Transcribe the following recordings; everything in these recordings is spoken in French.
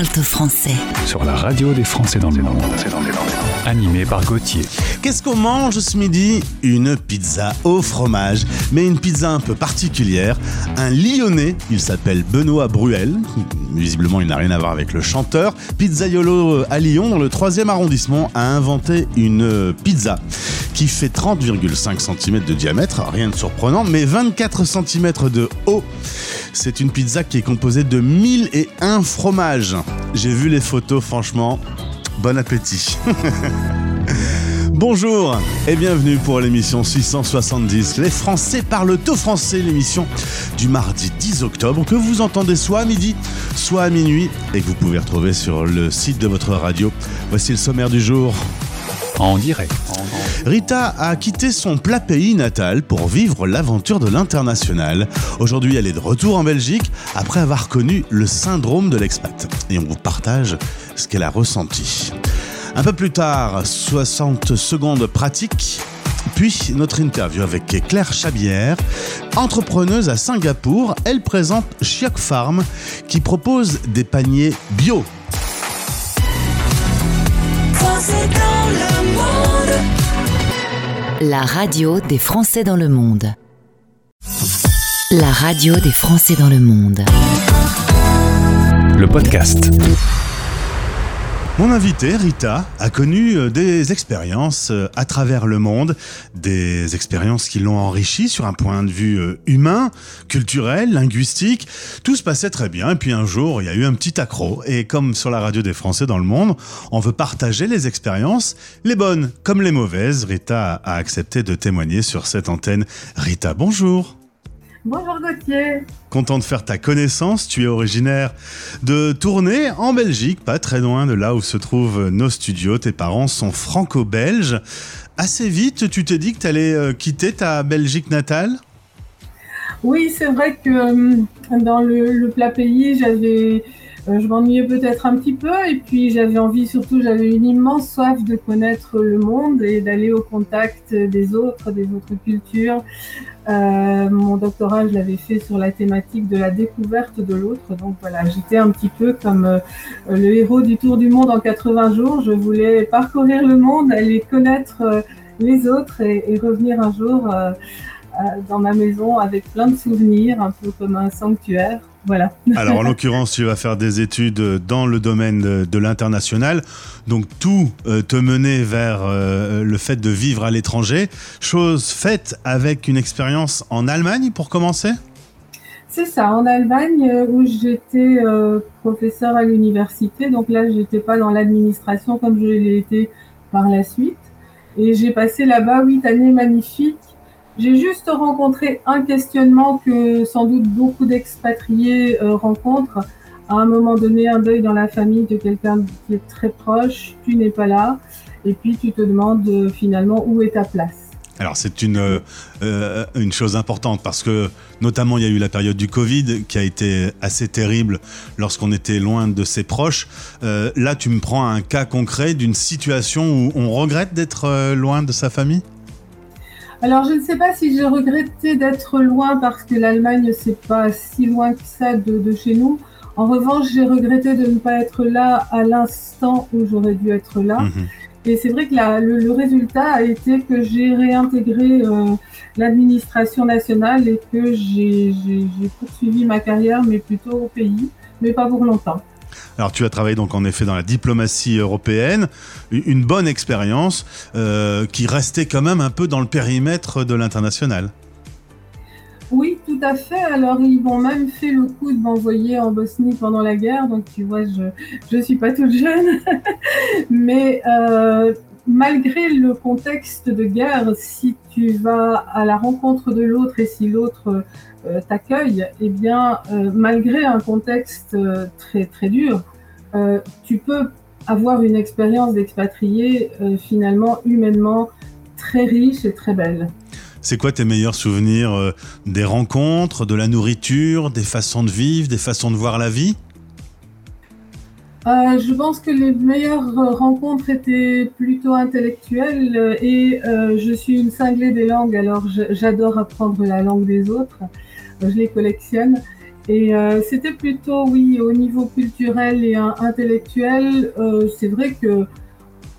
parlent au français. sur la radio des Français dans le monde. Animé par Gauthier. Qu'est-ce qu'on mange ce midi? Une pizza au fromage, mais une pizza un peu particulière. Un Lyonnais, il s'appelle Benoît Bruel. Visiblement, il n'a rien à voir avec le chanteur. Pizzaiolo à Lyon, dans le 3e arrondissement, a inventé une pizza qui fait 30,5 cm de diamètre, rien de surprenant, mais 24 cm de haut. C'est une pizza qui est composée de 1001 fromages. J'ai vu les photos, franchement, bon appétit. Bonjour et bienvenue pour l'émission 670. Les Français parlent au français, l'émission du mardi 10 octobre que vous entendez soit à midi, soit à minuit et que vous pouvez retrouver sur le site de votre radio. Voici le sommaire du jour. En direct. Rita a quitté son plat pays natal pour vivre l'aventure de l'international. Aujourd'hui, elle est de retour en Belgique après avoir connu le syndrome de l'expat. Et on vous partage ce qu'elle a ressenti. Un peu plus tard, 60 secondes pratiques. Puis notre interview avec Claire Chabière, entrepreneuse à Singapour. Elle présente Chiok Farm qui propose des paniers bio La radio des Français dans le monde. La radio des Français dans le monde. Le podcast. Mon invité, Rita, a connu euh, des expériences euh, à travers le monde, des expériences qui l'ont enrichi sur un point de vue euh, humain, culturel, linguistique. Tout se passait très bien, et puis un jour, il y a eu un petit accro. Et comme sur la radio des Français dans le monde, on veut partager les expériences, les bonnes comme les mauvaises. Rita a accepté de témoigner sur cette antenne. Rita, bonjour. Bonjour Gauthier. Content de faire ta connaissance. Tu es originaire de Tournai, en Belgique, pas très loin de là où se trouvent nos studios. Tes parents sont franco-belges. Assez vite, tu t'es dit que tu allais quitter ta Belgique natale? Oui, c'est vrai que euh, dans le, le plat pays, j'avais, euh, je m'ennuyais peut-être un petit peu et puis j'avais envie, surtout, j'avais une immense soif de connaître le monde et d'aller au contact des autres, des autres cultures. Euh, mon doctorat, je l'avais fait sur la thématique de la découverte de l'autre. Donc voilà, j'étais un petit peu comme euh, le héros du Tour du monde en 80 jours. Je voulais parcourir le monde, aller connaître euh, les autres et, revenir un jour euh, euh, dans ma maison avec plein de souvenirs, un peu comme un sanctuaire. Voilà. Alors, en l'occurrence, tu vas faire des études dans le domaine de, de l'international. Donc, tout euh, te menait vers euh, le fait de vivre à l'étranger. Chose faite avec une expérience en Allemagne pour commencer? C'est ça, en Allemagne euh, où j'étais euh, professeur à l'université. Donc là, j'étais pas dans l'administration comme je l'ai été par la suite. Et j'ai passé là-bas huit années magnifiques. J'ai juste rencontré un questionnement que sans doute beaucoup d'expatriés euh, rencontrent. À un moment donné, un deuil dans la famille de quelqu'un qui est très proche, tu n'es pas là. Et puis tu te demandes euh, finalement où est ta place. Alors c'est une, euh, une chose importante parce que notamment il y a eu la période du Covid qui a été assez terrible lorsqu'on était loin de ses proches. Là tu me prends un cas concret d'une situation où on regrette d'être loin de sa famille? Alors, je ne sais pas si j'ai regretté d'être loin parce que l'Allemagne, c'est pas si loin que ça de, de chez nous. En revanche, j'ai regretté de ne pas être là à l'instant où j'aurais dû être là. Mhm. Et c'est vrai que la- le, le résultat a été que j'ai réintégré euh, l'administration nationale et que j'ai poursuivi ma carrière, mais plutôt au pays, mais pas pour longtemps. Alors tu as travaillé donc en effet dans la diplomatie européenne, une bonne expérience euh, qui restait quand même un peu dans le périmètre de l'international. Oui, tout à fait. Alors, ils m'ont même fait le coup de m'envoyer en Bosnie pendant la guerre. Donc, tu vois, je ne suis pas toute jeune. Mais euh, malgré le contexte de guerre, si tu vas à la rencontre de l'autre et si l'autre euh, t'accueille, eh bien, malgré un contexte très, très dur, euh, tu peux avoir une expérience d'expatrié euh, finalement humainement très riche et très belle. C'est quoi tes meilleurs souvenirs euh, Des rencontres, de la nourriture, des façons de vivre, des façons de voir la vie? Euh, je pense que les meilleures rencontres étaient plutôt intellectuelles euh, et je suis une cinglée des langues, alors j'adore apprendre la langue des autres, je les collectionne. Et c'était plutôt, oui, au niveau culturel et intellectuel, c'est vrai que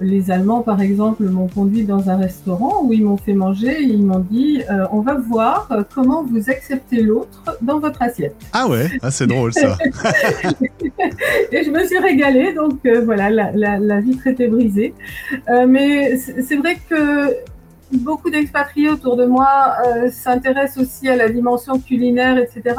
les Allemands, par exemple, m'ont conduit dans un restaurant où ils m'ont fait manger et ils m'ont dit euh, on va voir comment vous acceptez l'autre dans votre assiette. Ah ouais, ah, c'est drôle ça. et je me suis régalée, donc euh, voilà, la, vitre était brisée. Euh, mais c'est vrai que beaucoup d'expatriés autour de moi s'intéressent aussi à la dimension culinaire, etc.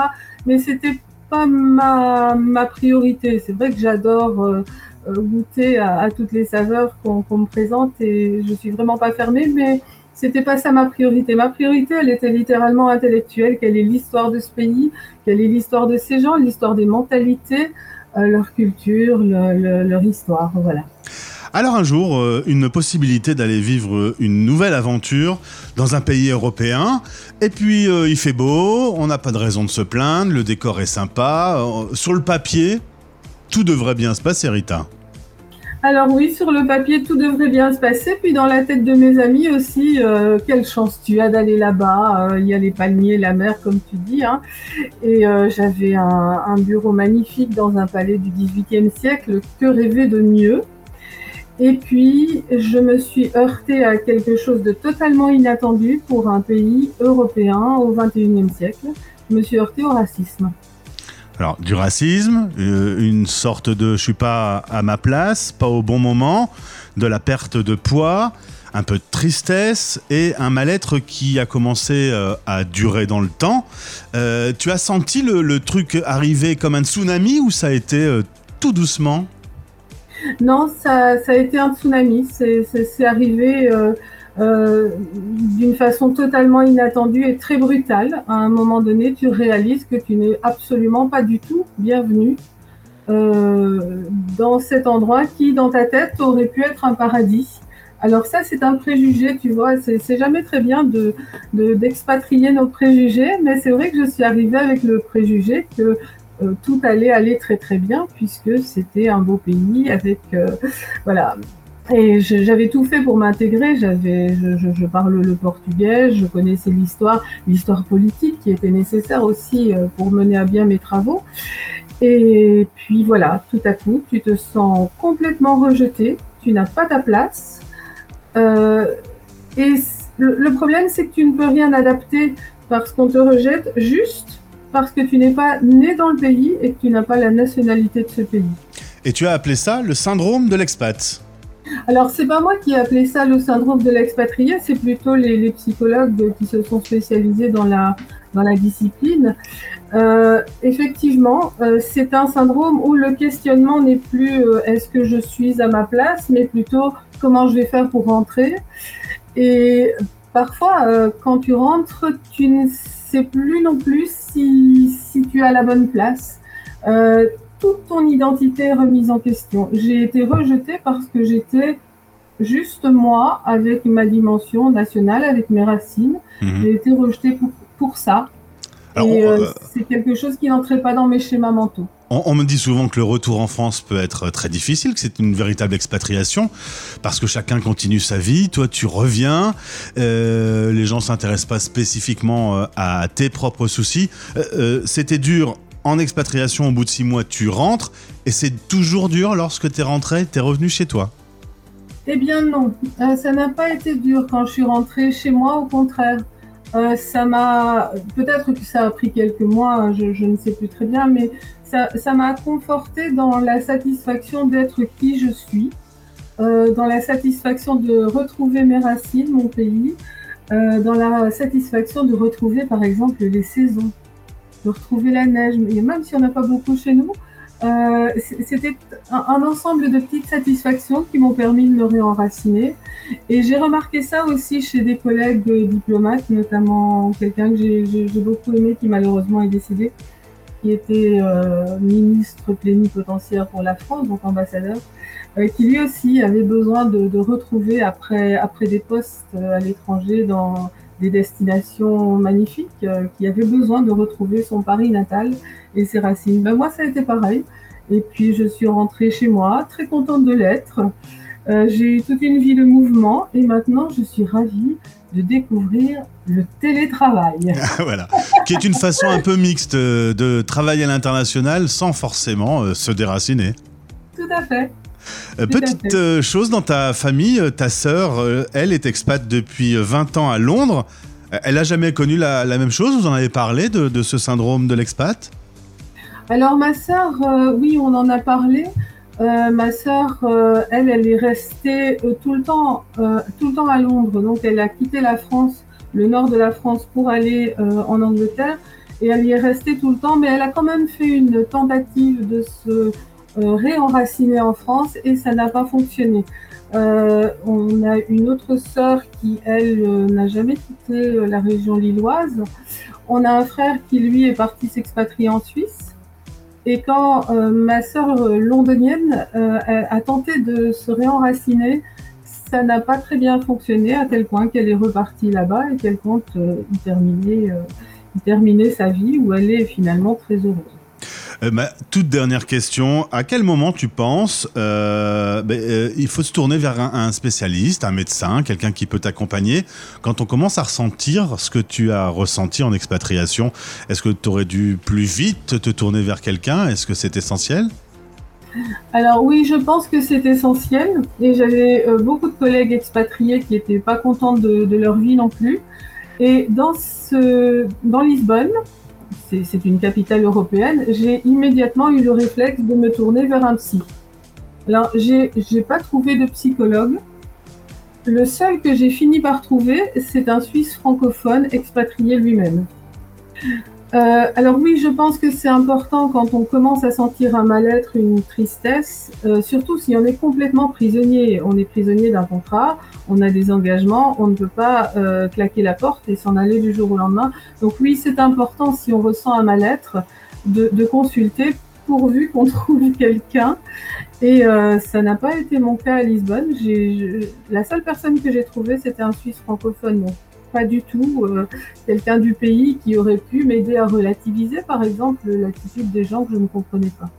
Mais c'était pas ma, priorité. C'est vrai que j'adore euh, goûter à, toutes les saveurs qu'on me présente et je suis vraiment pas fermée, mais c'était pas ça ma priorité. Ma priorité, elle était littéralement intellectuelle. Quelle est l'histoire de ce pays Quelle est l'histoire de ces gens L'histoire des mentalités, euh, leur culture, leur histoire. Voilà. Alors un jour, euh, une possibilité d'aller vivre une nouvelle aventure dans un pays européen. Et puis il fait beau, on n'a pas de raison de se plaindre, le décor est sympa. sur le papier, tout devrait bien se passer, Rita. Alors oui, sur le papier, tout devrait bien se passer. Puis dans la tête de mes amis aussi, euh, quelle chance tu as d'aller là-bas. Euh, il y a les palmiers, la mer, comme tu dis. Hein. Et euh, j'avais un, bureau magnifique dans un palais du XVIIIe siècle. Que rêver de mieux? Et puis, je me suis heurtée à quelque chose de totalement inattendu pour un pays européen au XXIe siècle. Je me suis heurtée au racisme. Alors, du racisme, euh, une sorte de je suis pas à ma place, pas au bon moment, de la perte de poids, un peu de tristesse et un mal-être qui a commencé euh, à durer dans le temps. Euh, tu as senti le, truc arriver comme un tsunami ou ça a été tout doucement? Non, ça, ça, a été un tsunami. C'est arrivé euh, d'une façon totalement inattendue et très brutale. À un moment donné, tu réalises que tu n'es absolument pas du tout bienvenu euh, dans cet endroit qui, dans ta tête, aurait pu être un paradis. Alors ça, c'est un préjugé, tu vois. C'est jamais très bien de d'expatrier nos préjugés, mais c'est vrai que je suis arrivée avec le préjugé que euh, tout allait aller très très bien puisque c'était un beau pays avec voilà et j'avais tout fait pour m'intégrer. J'avais, je, parle le portugais, je connaissais l'histoire, l'histoire politique qui était nécessaire aussi euh, pour mener à bien mes travaux. Et puis voilà, tout à coup, tu te sens complètement rejeté, tu n'as pas ta place. Euh, et le, problème, c'est que tu ne peux rien adapter parce qu'on te rejette juste parce que tu n'es pas né dans le pays et que tu n'as pas la nationalité de ce pays. Et tu as appelé ça le syndrome de l'expat alors, c'est pas moi qui ai appelé ça le syndrome de l'expatrié, c'est plutôt les, psychologues qui se sont spécialisés dans la, dans la discipline. Euh, effectivement, euh, c'est un syndrome où le questionnement n'est plus euh, est-ce que je suis à ma place, mais plutôt comment je vais faire pour rentrer. Et parfois, quand tu rentres, tu ne sais plus non plus si, si tu as la bonne place toute ton identité est remise en question. J'ai été rejetée parce que j'étais juste moi avec ma dimension nationale, avec mes racines. Mhm. J'ai été rejetée pour, ça. et euh, euh, c'est quelque chose qui n'entrait pas dans mes schémas mentaux. On, me dit souvent que le retour en France peut être très difficile, que c'est une véritable expatriation, parce que chacun continue sa vie. Toi, tu reviens. Euh, les gens s'intéressent pas spécifiquement à tes propres soucis. C'était dur en expatriation, au bout de six mois, tu rentres et c'est toujours dur lorsque tu es rentré, tu es revenu chez toi? Eh bien non, euh, ça n'a pas été dur quand je suis rentrée chez moi, au contraire. Euh, ça m'a, peut-être que ça a pris quelques mois, je, ne sais plus très bien, mais ça m'a conforté dans la satisfaction d'être qui je suis, euh, dans la satisfaction de retrouver mes racines, mon pays, dans la satisfaction de retrouver par exemple les saisons de retrouver la neige, et même si on n'a pas beaucoup chez nous, euh, c'était un, ensemble de petites satisfactions qui m'ont permis de me réenraciner. Et j'ai remarqué ça aussi chez des collègues diplomates, notamment quelqu'un que j'ai beaucoup aimé qui malheureusement est décédé, qui était euh, ministre plénipotentiaire pour la France, donc ambassadeur, euh, qui lui aussi avait besoin de, retrouver après, après des postes à l'étranger dans des destinations magnifiques, qui avait besoin de retrouver son Paris natal et ses racines. Ben, moi, ça a été pareil. Et puis, je suis rentrée chez moi, très contente de l'être. j'ai eu toute une vie de mouvement et maintenant, je suis ravie de découvrir le télétravail. voilà, qui est une façon un peu mixte de travailler à l'international sans forcément se déraciner. Tout à fait. Euh, petite euh, chose dans ta famille, euh, ta sœur, elle est expat depuis 20 ans à Londres. Elle a jamais connu la, même chose? Vous en avez parlé de, ce syndrome de l'expat? Alors ma sœur, oui, on en a parlé. ma sœur, elle, elle est restée tout le temps, tout le temps à Londres. Donc elle a quitté la France, le nord de la France, pour aller en Angleterre. Et elle y est restée tout le temps, mais elle a quand même fait une tentative de se euh, réenraciné en France et ça n'a pas fonctionné. Euh, on a une autre sœur qui, elle, euh, n'a jamais quitté la région lilloise. On a un frère qui, lui, est parti s'expatrier en Suisse. Et quand ma sœur londonienne a, tenté de se réenraciner, ça n'a pas très bien fonctionné, à tel point qu'elle est repartie là-bas et qu'elle compte y terminer, y terminer sa vie, où elle est finalement très heureuse. Euh, toute dernière question, à quel moment tu penses euh, ben, euh, il faut se tourner vers un, spécialiste, un médecin, quelqu'un qui peut t'accompagner? Quand on commence à ressentir ce que tu as ressenti en expatriation Est-ce que tu aurais dû plus vite te tourner vers quelqu'un? Est-ce que c'est essentiel? Alors oui, je pense que c'est essentiel. Et j'avais beaucoup de collègues expatriés qui n'étaient pas contents de, leur vie non plus. Et dans Lisbonne, c'est une capitale européenne, j'ai immédiatement eu le réflexe de me tourner vers un psy. Alors, j'ai pas trouvé de psychologue. Le seul que j'ai fini par trouver, c'est un Suisse francophone expatrié lui-même. Euh, alors oui, je pense que c'est important quand on commence à sentir un mal-être, une tristesse, euh, surtout si on est complètement prisonnier. On est prisonnier d'un contrat, on a des engagements, on ne peut pas euh, claquer la porte et s'en aller du jour au lendemain. Donc oui, c'est important si on ressent un mal-être de, de, consulter pourvu qu'on trouve quelqu'un. Et ça n'a pas été mon cas à Lisbonne. la seule personne que j'ai trouvée, c'était un Suisse francophone pas du tout euh, quelqu'un du pays qui aurait pu m'aider à relativiser, par exemple, l'attitude des gens que je ne comprenais pas.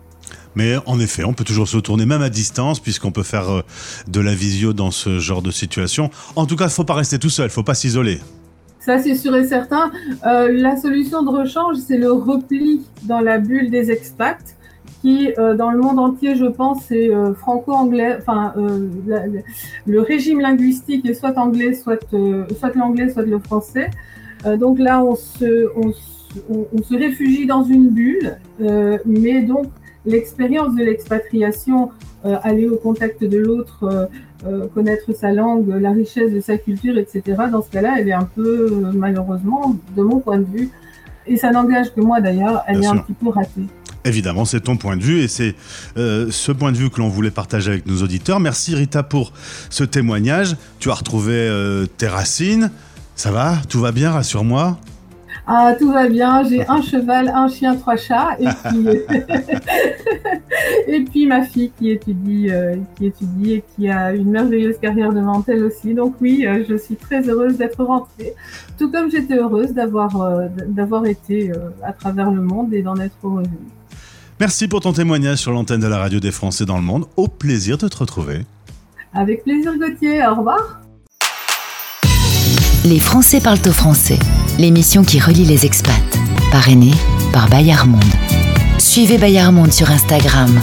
Mais en effet, on peut toujours se tourner même à distance puisqu'on peut faire euh, de la visio dans ce genre de situation. En tout cas, il ne faut pas rester tout seul, il ne faut pas s'isoler. Ça, c'est sûr et certain. Euh, la solution de rechange, c'est le repli dans la bulle des expats qui, euh, dans le monde entier, je pense, c'est euh, franco-anglais. Enfin, euh, le régime linguistique est soit anglais, soit, soit l'anglais, soit le français. donc là, on se, on, on, se réfugie dans une bulle, mais donc l'expérience de l'expatriation, aller au contact de l'autre, connaître sa langue, la richesse de sa culture, etc. Dans ce cas-là, elle est un peu, malheureusement, de mon point de vue, et ça n'engage que moi d'ailleurs, elle est un petit peu ratée. Évidemment, c'est ton point de vue et c'est euh, ce point de vue que l'on voulait partager avec nos auditeurs. Merci Rita pour ce témoignage. Tu as retrouvé euh, tes racines. Ça va? Tout va bien? Rassure-moi. Ah, tout va bien. J'ai un cheval, un chien, trois chats. Et puis, et puis ma fille qui étudie, euh, qui étudie et qui a une merveilleuse carrière devant elle aussi. Donc oui, je suis très heureuse d'être rentrée. Tout comme j'étais heureuse d'avoir d'avoir été à travers le monde et d'en être revenue. Merci pour ton témoignage sur l'antenne de la radio des Français dans le monde. Au plaisir de te retrouver. Avec plaisir Gauthier, au revoir. Les Français parlent au français, l'émission qui relie les expats, parrainée par Bayard Monde. Suivez Bayard Monde sur Instagram.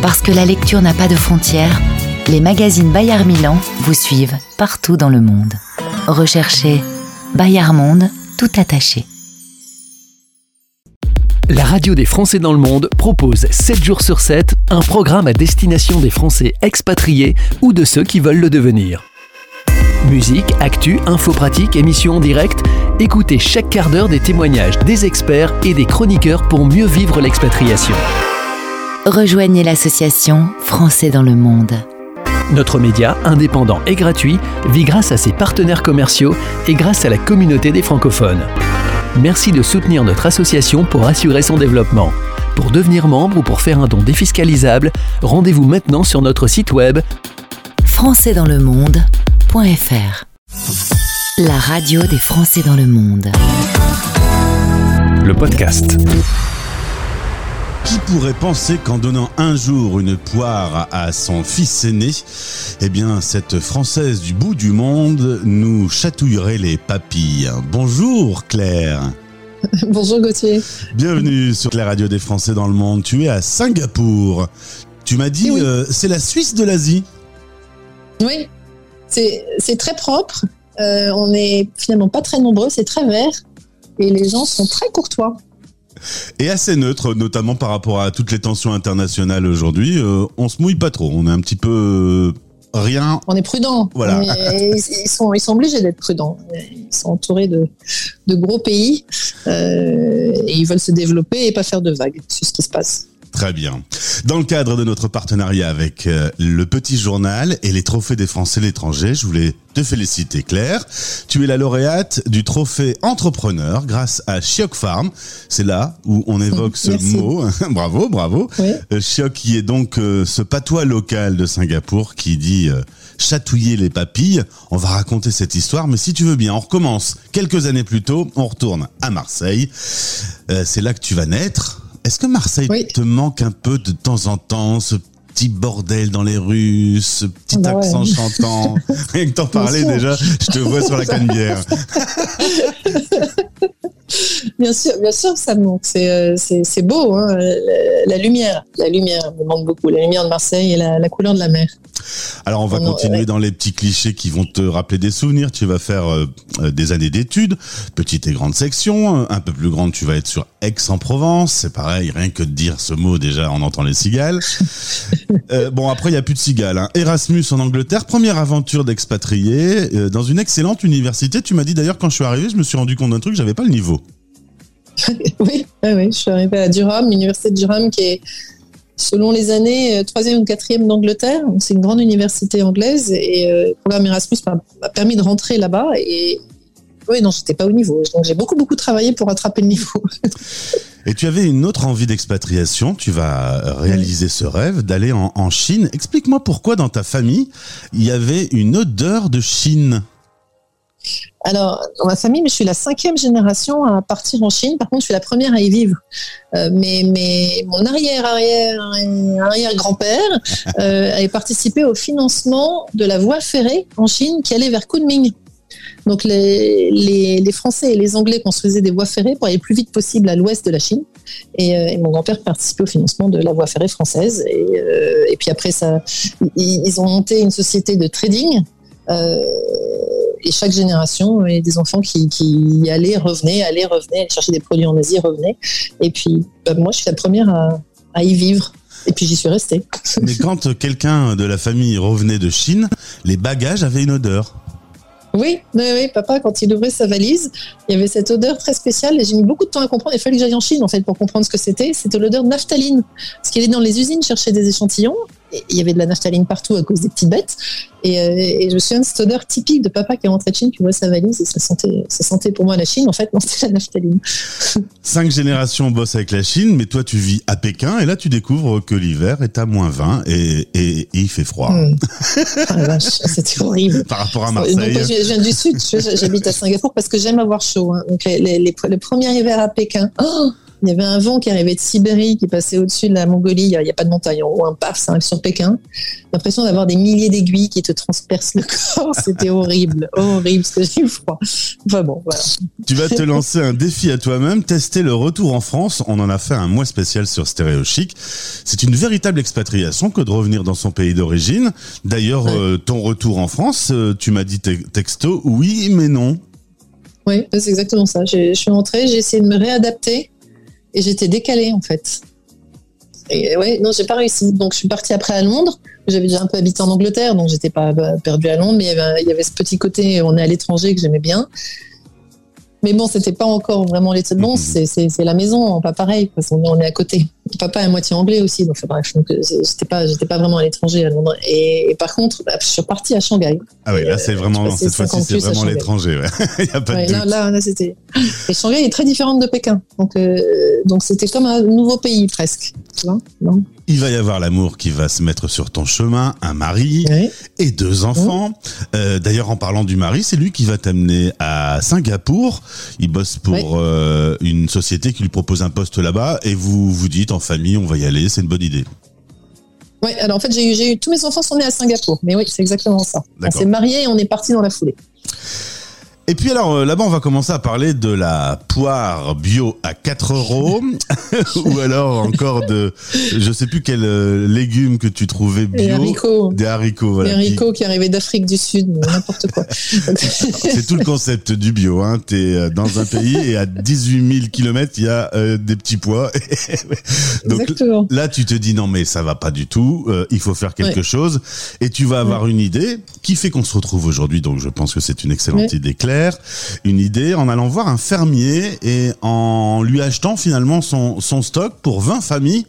Parce que la lecture n'a pas de frontières, les magazines Bayard Milan vous suivent partout dans le monde. Recherchez Bayard Monde tout attaché. La radio des Français dans le monde propose 7 jours sur 7 un programme à destination des Français expatriés ou de ceux qui veulent le devenir. Musique, actu, info pratique, émissions en direct, écoutez chaque quart d'heure des témoignages des experts et des chroniqueurs pour mieux vivre l'expatriation. Rejoignez l'association Français dans le monde. Notre média, indépendant et gratuit, vit grâce à ses partenaires commerciaux et grâce à la communauté des francophones. Merci de soutenir notre association pour assurer son développement. Pour devenir membre ou pour faire un don défiscalisable, rendez-vous maintenant sur notre site web La radio des Français dans le monde. Le podcast. Qui pourrait penser qu'en donnant un jour une poire à son fils aîné, eh bien, cette Française du bout du monde nous chatouillerait les papilles? Bonjour Claire. Bonjour Gauthier. Bienvenue sur la radio des Français dans le monde. Tu es à Singapour. Tu m'as dit, oui. euh, c'est la Suisse de l'Asie. Oui, c'est très propre. Euh, on est finalement pas très nombreux, c'est très vert. Et les gens sont très courtois. Et assez neutre, notamment par rapport à toutes les tensions internationales aujourd'hui. Euh, on se mouille pas trop. On est un petit peu euh, rien. On est prudents. Voilà. Est- ils, sont, ils sont obligés d'être prudents. Ils sont entourés de, de gros pays euh, et ils veulent se développer et pas faire de vagues. C'est ce qui se passe. Très bien. Dans le cadre de notre partenariat avec euh, le Petit Journal et les Trophées des Français de l'étranger, je voulais te féliciter Claire. Tu es la lauréate du trophée entrepreneur grâce à Chiok Farm. C'est là où on évoque ce Merci. mot. bravo, bravo. Oui. Euh, qui est donc euh, ce patois local de Singapour qui dit euh, chatouiller les papilles. On va raconter cette histoire, mais si tu veux bien, on recommence quelques années plus tôt. On retourne à Marseille. C'est là que tu vas naître. Est-ce que Marseille Oui. te manque un peu de temps en temps, ce petit bordel dans les rues, ce petit Bah ouais. accent chantant Rien que t'en parler sûr. déjà, je te vois sur la canne-bière. Bien sûr, bien sûr ça me manque. C'est, euh, c'est beau, hein, la, la lumière. La lumière me manque beaucoup. La lumière de Marseille et la, la couleur de la mer. Alors on va Non, continuer ouais. dans les petits clichés qui vont te rappeler des souvenirs. Tu vas faire euh, euh, des années d'études, petite et grande section. Euh, Un peu plus grande, tu vas être sur Aix-en-Provence. C'est pareil, rien que de dire ce mot déjà, on entend les cigales. Euh, bon après il y a plus de cigales. hein. Erasmus en Angleterre, première aventure d'expatrié euh, dans une excellente université. Tu m'as dit d'ailleurs quand je suis arrivé, je me suis rendu compte d'un truc, j'avais pas le niveau. Oui, oui, oui, je suis arrivée à Durham, l'université de Durham qui est, selon les années, euh, troisième ou quatrième d'Angleterre. C'est une grande université anglaise et euh, le programme Erasmus m'a permis de rentrer là-bas. Et oui, non, j'étais pas au niveau. J'ai beaucoup, beaucoup travaillé pour rattraper le niveau. Et tu avais une autre envie d'expatriation, tu vas réaliser ce rêve d'aller en Chine. Explique-moi pourquoi dans ta famille, il y avait une odeur de Chine. Alors, dans ma famille, je suis la cinquième génération à partir en Chine. Par contre, je suis la première à y vivre. Euh, mais, mon arrière-arrière arrière-grand-père euh, avait participé au financement de la voie ferrée en Chine qui allait vers Kunming. Donc, les, Français et les Anglais construisaient des voies ferrées pour aller le plus vite possible à l'ouest de la Chine. Et, euh, et mon grand-père participait au financement de la voie ferrée française. Et, puis après, ils ont monté une société de trading. Euh, et chaque génération, il y a des enfants qui, allaient, revenaient, allaient, revenaient, allaient chercher des produits en Asie, revenaient. Et puis, bah, moi, je suis la première à, à y vivre. Et puis, j'y suis restée. Mais quand quelqu'un de la famille revenait de Chine, les bagages avaient une odeur. Oui, oui, oui, papa, quand il ouvrait sa valise, il y avait cette odeur très spéciale et j'ai mis beaucoup de temps à comprendre. Il fallait que j'aille en Chine, en fait, pour comprendre ce que c'était. C'était l'odeur de naphtaline. Parce qu'il allait dans les usines chercher des échantillons il y avait de la naphtaline partout à cause des petites bêtes. Et, euh, et je me souviens de cette odeur typique de papa qui est rentré de Chine, qui ouvrait sa valise et ça sentait, ça sentait pour moi la Chine. En fait, non, c'était la naphtaline. Cinq générations bossent avec la Chine, mais toi tu vis à Pékin et là tu découvres que l'hiver est à moins 20 et, et- et il fait froid. Hmm. Ah c'était horrible. Par rapport à Donc, Marseille. moi, je viens du sud, j'habite à Singapour parce que j'aime avoir chaud. hein. Donc les, les- les- le premier hiver à Pékin, oh, il y avait un vent qui arrivait de Sibérie, qui passait au-dessus de la Mongolie. Il n'y a, il y a pas de montagne en haut, un paf, ça arrive sur Pékin. L'impression d'avoir des milliers d'aiguilles qui te transpercent le corps. C'était horrible, horrible, parce que j'ai eu froid. Enfin bon, voilà. Tu vas te lancer un défi à toi-même, tester le retour en France. On en a fait un mois spécial sur Stéréo Chic. C'est une véritable expatriation que de revenir dans son pays d'origine. D'ailleurs, Ouais. euh, ton retour en France, euh, tu m'as dit te- texto, oui, mais non. Oui, c'est exactement ça. Je suis rentrée, j'ai essayé de me réadapter et j'étais décalée en fait. Et ouais, non, j'ai pas réussi. Donc je suis partie après à Londres. J'avais déjà un peu habité en Angleterre, donc j'étais pas bah, perdue à Londres, mais il y, avait, il y avait ce petit côté, on est à l'étranger que j'aimais bien. Mais bon, c'était pas encore vraiment les bon, Mhm. c'est la maison, pas pareil, parce on est à côté. Papa est à moitié anglais aussi, donc bref, donc j'étais pas, j'étais pas vraiment à l'étranger à Londres. Et, et, par contre, bah, je suis partie à Shanghai. Ah oui, là c'est vraiment cette fois-ci c'est vraiment l'étranger. Ouais. Il y a pas ouais, de doute. là, là, c'était. Et Shanghai est très différente de Pékin, donc euh, donc c'était comme un nouveau pays presque. Tu vois non? Il va y avoir l'amour qui va se mettre sur ton chemin, un mari et deux enfants. Euh, D'ailleurs, en parlant du mari, c'est lui qui va t'amener à Singapour. Il bosse pour euh, une société qui lui propose un poste là-bas et vous vous dites en famille, on va y aller, c'est une bonne idée. Ouais, alors en fait, j'ai eu, tous mes enfants sont nés à Singapour, mais oui, c'est exactement ça. On s'est mariés et on est parti dans la foulée. Et puis alors euh, là-bas, on va commencer à parler de la poire bio à 4 euros, ou alors encore de, je sais plus quel euh, légume que tu trouvais bio. Les haricots, Des haricots, voilà. qui- haricots qui arrivaient d'Afrique du Sud, n'importe quoi. C'est tout le concept du bio. Hein. Tu es dans un pays et à 18 000 kilomètres, il y a euh, des petits pois. Donc Exactement. là, tu te dis non mais ça va pas du tout. euh, il faut faire quelque Ouais. chose. Et tu vas avoir une idée qui fait qu'on se retrouve aujourd'hui. Donc je pense que c'est une excellente Ouais. idée claire. Une idée en allant voir un fermier et en lui achetant finalement son, stock pour 20 familles.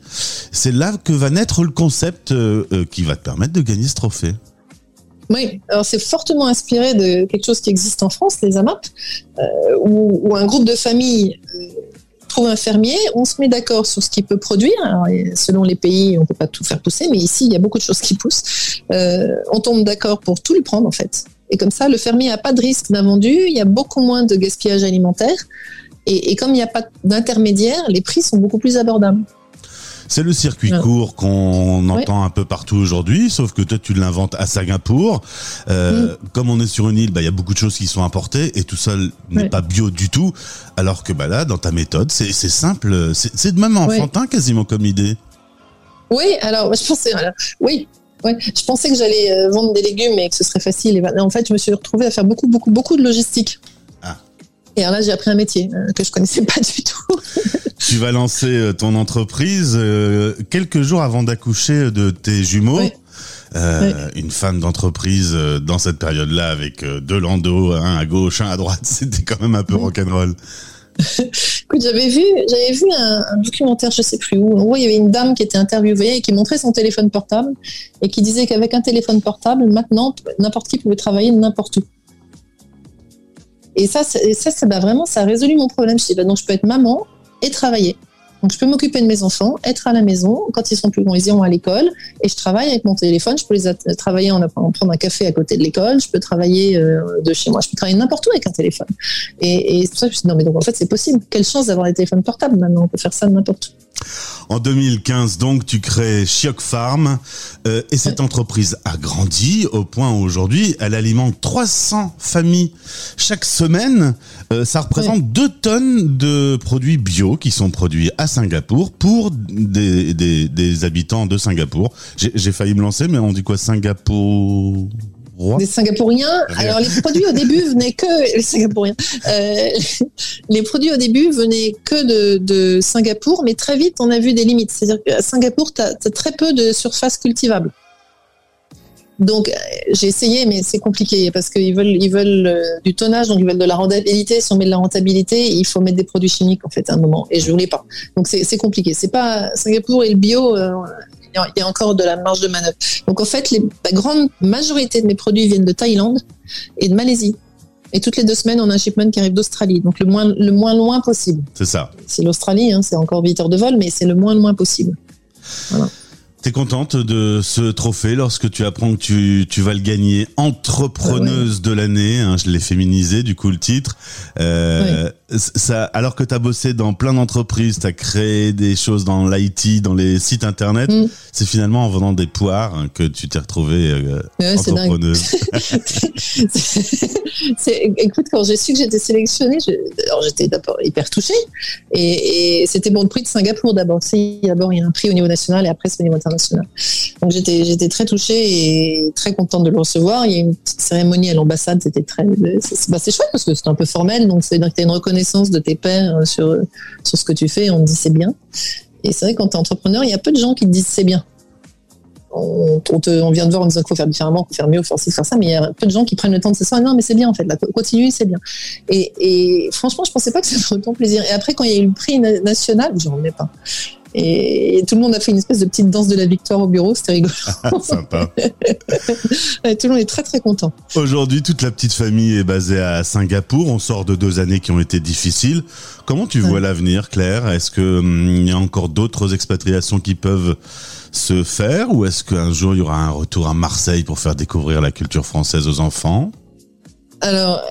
C'est là que va naître le concept euh, euh, qui va te permettre de gagner ce trophée. Oui, alors c'est fortement inspiré de quelque chose qui existe en France, les AMAP, euh, où, un groupe de familles trouve un fermier, on se met d'accord sur ce qu'il peut produire. Selon les pays, on ne peut pas tout faire pousser, mais ici, il y a beaucoup de choses qui poussent. On tombe d'accord pour tout lui prendre, en fait. Et comme ça, le fermier n'a pas de risque d'invendu, il y a beaucoup moins de gaspillage alimentaire. Et, et comme il n'y a pas d'intermédiaire, les prix sont beaucoup plus abordables. C'est le circuit court qu'on entend un peu partout aujourd'hui, sauf que toi tu l'inventes à Singapour. Euh, Comme on est sur une île, bah, il y a beaucoup de choses qui sont importées et tout ça n'est pas bio du tout. Alors que bah, là, dans ta méthode, c'est simple, c'est de même enfantin quasiment comme idée. Oui, alors je pensais, voilà, oui, ouais, je pensais que j'allais euh, vendre des légumes et que ce serait facile. Et ben, en fait, je me suis retrouvée à faire beaucoup, beaucoup, beaucoup de logistique. Ah. Et alors là, j'ai appris un métier euh, que je connaissais pas du tout. Tu vas lancer euh, ton entreprise quelques jours avant d'accoucher de tes jumeaux. Ouais. Euh, Une femme d'entreprise euh, dans cette période-là avec euh, deux landos, un à gauche, un à droite, c'était quand même un peu rock'n'roll. Écoute, j'avais vu, j'avais vu un, documentaire, je sais plus où. En gros, il y avait une dame qui était interviewée et qui montrait son téléphone portable et qui disait qu'avec un téléphone portable, maintenant, n'importe qui pouvait travailler n'importe où. Et ça, ça, ça bah, vraiment, ça a résolu mon problème. Je dis, bah, donc, je peux être maman et travailler. Donc, je peux m'occuper de mes enfants, être à la maison. Quand ils sont plus grands, ils iront à l'école. Et je travaille avec mon téléphone. Je peux les travailler en apprenant- prendre un café à côté de l'école. Je peux travailler euh, de chez moi. Je peux travailler n'importe où avec un téléphone. Et, et c'est pour ça que je me suis dit, non, mais donc en fait, c'est possible. Quelle chance d'avoir des téléphones portables maintenant. On peut faire ça n'importe où. En 2015, donc, tu crées Chioc Farm euh, et cette entreprise a grandi au point où aujourd'hui, elle alimente 300 familles chaque semaine. Euh, ça représente 2 tonnes de produits bio qui sont produits à Singapour pour des, des, des habitants de Singapour. J'ai failli me lancer, mais on dit quoi? Singapour? Des Singapouriens. Rien. Alors, les produits au début venaient que. Les Singapouriens. Euh, les produits au début venaient que de, de Singapour, mais très vite, on a vu des limites. C'est-à-dire qu'à Singapour, tu as, très peu de surface cultivable. Donc, euh, j'ai essayé, mais c'est compliqué parce qu'ils veulent, ils veulent euh, du tonnage, donc ils veulent de la rentabilité. Si on met de la rentabilité, il faut mettre des produits chimiques, en fait, à un moment. Et je voulais pas. Donc, c'est c'est compliqué. C'est pas Singapour et le bio. euh, il y a- encore de la marge de manœuvre. Donc en fait, les, la grande majorité de mes produits viennent de Thaïlande et de Malaisie. Et toutes les deux semaines, on a un shipment qui arrive d'Australie. Donc le moins, le moins loin possible. C'est ça. C'est l'Australie, hein, c'est encore 8 heures de vol, mais c'est le moins loin possible. T'es contente de ce trophée lorsque tu apprends que tu, tu vas le gagner entrepreneuse de l'année, hein, je l'ai féminisé du coup le titre. Euh, ça, alors que tu as bossé dans plein d'entreprises, tu as créé des choses dans l'IT, dans les sites internet, Mm. c'est finalement en vendant des poires que tu t'es retrouvée euh, Ouais, c'est entrepreneuse. C'est- écoute, quand j'ai su que j'étais sélectionnée, je- alors j'étais d'abord hyper touchée. Et, et c'était pour le prix de Singapour d'abord. D'abord, il y a un prix au niveau national et après, c'est au niveau international. Donc j'étais j'étais très touchée et très contente de le recevoir. Il y a une petite cérémonie à l'ambassade. C'était très. C'est bah, c'est chouette parce que c'est un peu formel. Donc c'est-à-dire que tu as une reconnaissance de tes pairs euh, sur, sur ce que tu fais. On te dit c'est bien. Et c'est vrai, quand tu es entrepreneur, il y a peu de gens qui te disent c'est bien on, te- on vient de voir en disant qu'il faut faire différemment, faut faire mieux, faut faire faire ça, mais il y a peu de gens qui prennent le temps de se dire non, mais c'est bien en fait, là, continue, c'est bien. Et, et franchement, je pensais pas que ça ferait autant plaisir. Et après, quand il y a eu le prix na- national, j'en ai pas. Et, tout le monde a fait une espèce de petite danse de la victoire au bureau, c'était rigolo. Sympa. Ouais, tout le monde est très très content. Aujourd'hui, toute la petite famille est basée à Singapour. On sort de deux années qui ont été difficiles. Comment tu vois l'avenir, Claire? Est-ce qu'il y a encore d'autres expatriations qui peuvent se faire ou est-ce qu'un jour il y aura un retour à Marseille pour faire découvrir la culture française aux enfants? Alors,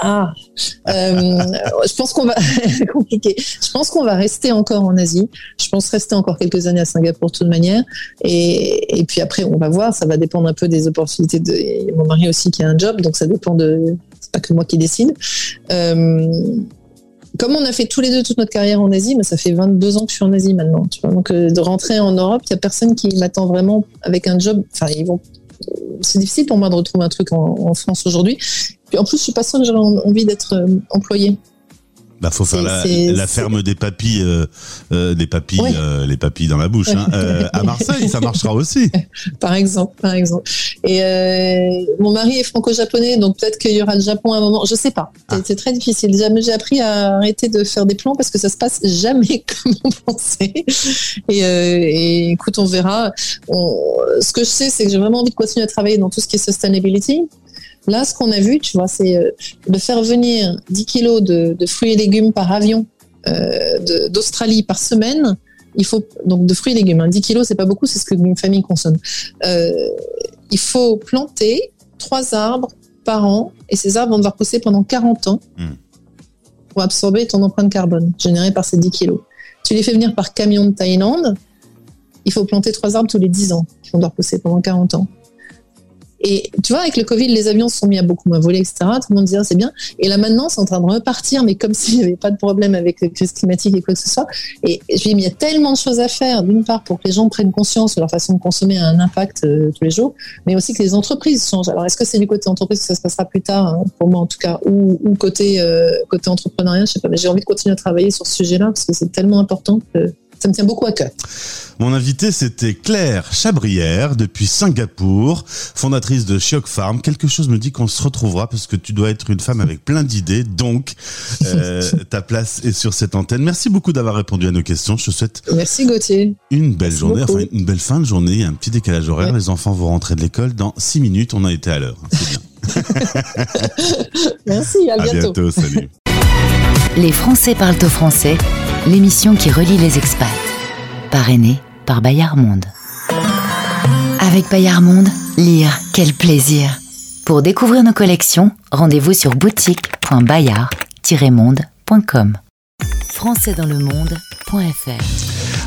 ah, euh, je pense qu'on va compliqué. Je pense qu'on va rester encore en Asie. Je pense rester encore quelques années à Singapour de toute manière. Et, et puis après, on va voir. Ça va dépendre un peu des opportunités. De, mon mari aussi qui a un job, donc ça dépend de. C'est pas que moi qui décide. Euh, comme on a fait tous les deux toute notre carrière en Asie, mais ça fait 22 ans que je suis en Asie maintenant. Donc euh, de rentrer en Europe, il y a personne qui m'attend vraiment avec un job. Enfin, ils vont. C'est difficile pour moi de retrouver un truc en France aujourd'hui. Puis en plus, je suis pas sûre que j'aurais envie d'être euh, employée. Bah, faut faire la, la, ferme des papilles, euh, euh, des papilles, euh, les papilles dans la bouche. Hein. À Marseille, ça marchera aussi. par exemple, par exemple. Et mon mari est franco-japonais, donc peut-être qu'il y aura le Japon à un moment. Je sais pas. Ah. C'est très difficile. J'ai appris à arrêter de faire des plans parce que ça se passe jamais comme on pensait. Et, et écoute, on verra. On, ce que je sais, c'est que j'ai vraiment envie de continuer à travailler dans tout ce qui est sustainability. Là, ce qu'on a vu, tu vois, c'est euh, de faire venir 10 kilos de, de fruits et légumes par avion euh, d'Australie par semaine. Il faut donc de fruits et légumes. Hein, 10 kilos, c'est pas beaucoup, c'est ce que une famille consomme. Euh, il faut planter trois arbres par an et ces arbres vont devoir pousser pendant 40 ans Hmm. mmh. pour absorber ton empreinte carbone générée par ces 10 kilos. Tu les fais venir par camion de Thaïlande, il faut planter trois arbres tous les 10 ans qui vont devoir pousser pendant 40 ans. Et tu vois, avec le Covid, les avions se sont mis à beaucoup moins voler, etc. Tout le monde disait, ah, c'est bien. Et là, maintenant, c'est en train de repartir, mais comme s'il n'y avait pas de problème avec la crise climatique et quoi que ce soit. Et je lui ai mis, il y a tellement de choses à faire, d'une part, pour que les gens prennent conscience que leur façon de consommer a un impact euh, tous les jours, mais aussi que les entreprises changent. Alors, est-ce que c'est du côté entreprise que ça se passera plus tard, hein, pour moi en tout cas, ou, ou côté, euh, côté entrepreneuriat, je sais pas, mais j'ai envie de continuer à travailler sur ce sujet-là parce que c'est tellement important que ça me tient beaucoup à cœur. Mon invité, c'était Claire Chabrière, depuis Singapour, fondatrice de Chiok Farm. Quelque chose me dit qu'on se retrouvera parce que tu dois être une femme avec plein d'idées. Donc, euh, ta place est sur cette antenne. Merci beaucoup d'avoir répondu à nos questions. Je te souhaite Merci Gauthier. une belle Merci journée, beaucoup. enfin une belle fin de journée. Il y a un petit décalage horaire. Ouais. Les enfants vont rentrer de l'école dans 6 minutes. On a été à l'heure. C'est bien. Merci, à À bientôt. bientôt. Salut. Les Français parlent au français, l'émission qui relie les expats. Parrainée par Bayard Monde. Avec Bayard Monde, lire, quel plaisir. Pour découvrir nos collections, rendez-vous sur boutique.bayard-monde.com. Françaisdanslemonde.fr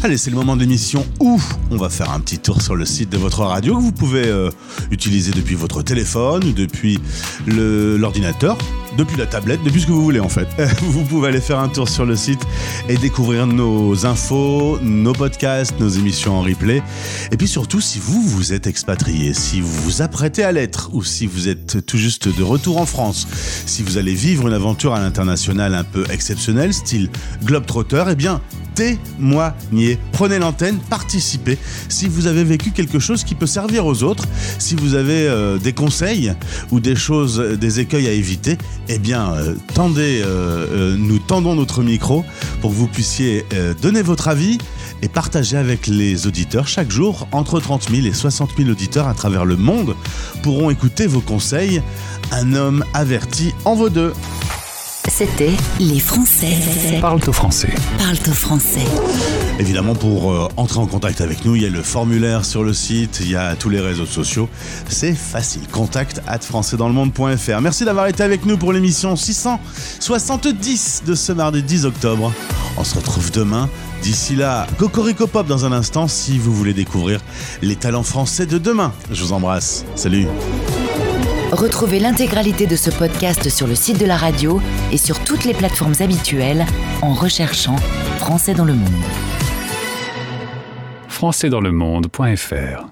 Allez, c'est le moment de l'émission où on va faire un petit tour sur le site de votre radio que vous pouvez euh, utiliser depuis votre téléphone ou depuis le- l'ordinateur, depuis la tablette, depuis ce que vous voulez en fait. Vous pouvez aller faire un tour sur le site et découvrir nos infos, nos podcasts, nos émissions en replay. Et puis surtout, si vous vous êtes expatrié, si vous vous apprêtez à l'être ou si vous êtes tout juste de retour en France, si vous allez vivre une aventure à l'international un peu exceptionnelle, style Globetrotter, eh bien, témoignez. Prenez l'antenne, participez. Si vous avez vécu quelque chose qui peut servir aux autres, si vous avez euh, des conseils ou des choses, des écueils à éviter, eh bien, euh, tendez, euh, euh, nous tendons notre micro pour que vous puissiez euh, donner votre avis et partager avec les auditeurs chaque jour. Entre 30 000 et 60 000 auditeurs à travers le monde pourront écouter vos conseils. Un homme averti en vaut deux. C'était Les Français Parle au français. parlent au français. Évidemment, pour euh, entrer en contact avec nous, il y a le formulaire sur le site, il y a tous les réseaux sociaux. C'est facile. Contact at françaisdanslemonde.fr. Merci d'avoir été avec nous pour l'émission 670 de ce mardi 10 octobre. On se retrouve demain. D'ici là, Cocorico Pop dans un instant si vous voulez découvrir les talents français de demain. Je vous embrasse. Salut. Retrouvez l'intégralité de ce podcast sur le site de la radio et sur toutes les plateformes habituelles en recherchant Français dans le monde. Françaisdanslemonde.fr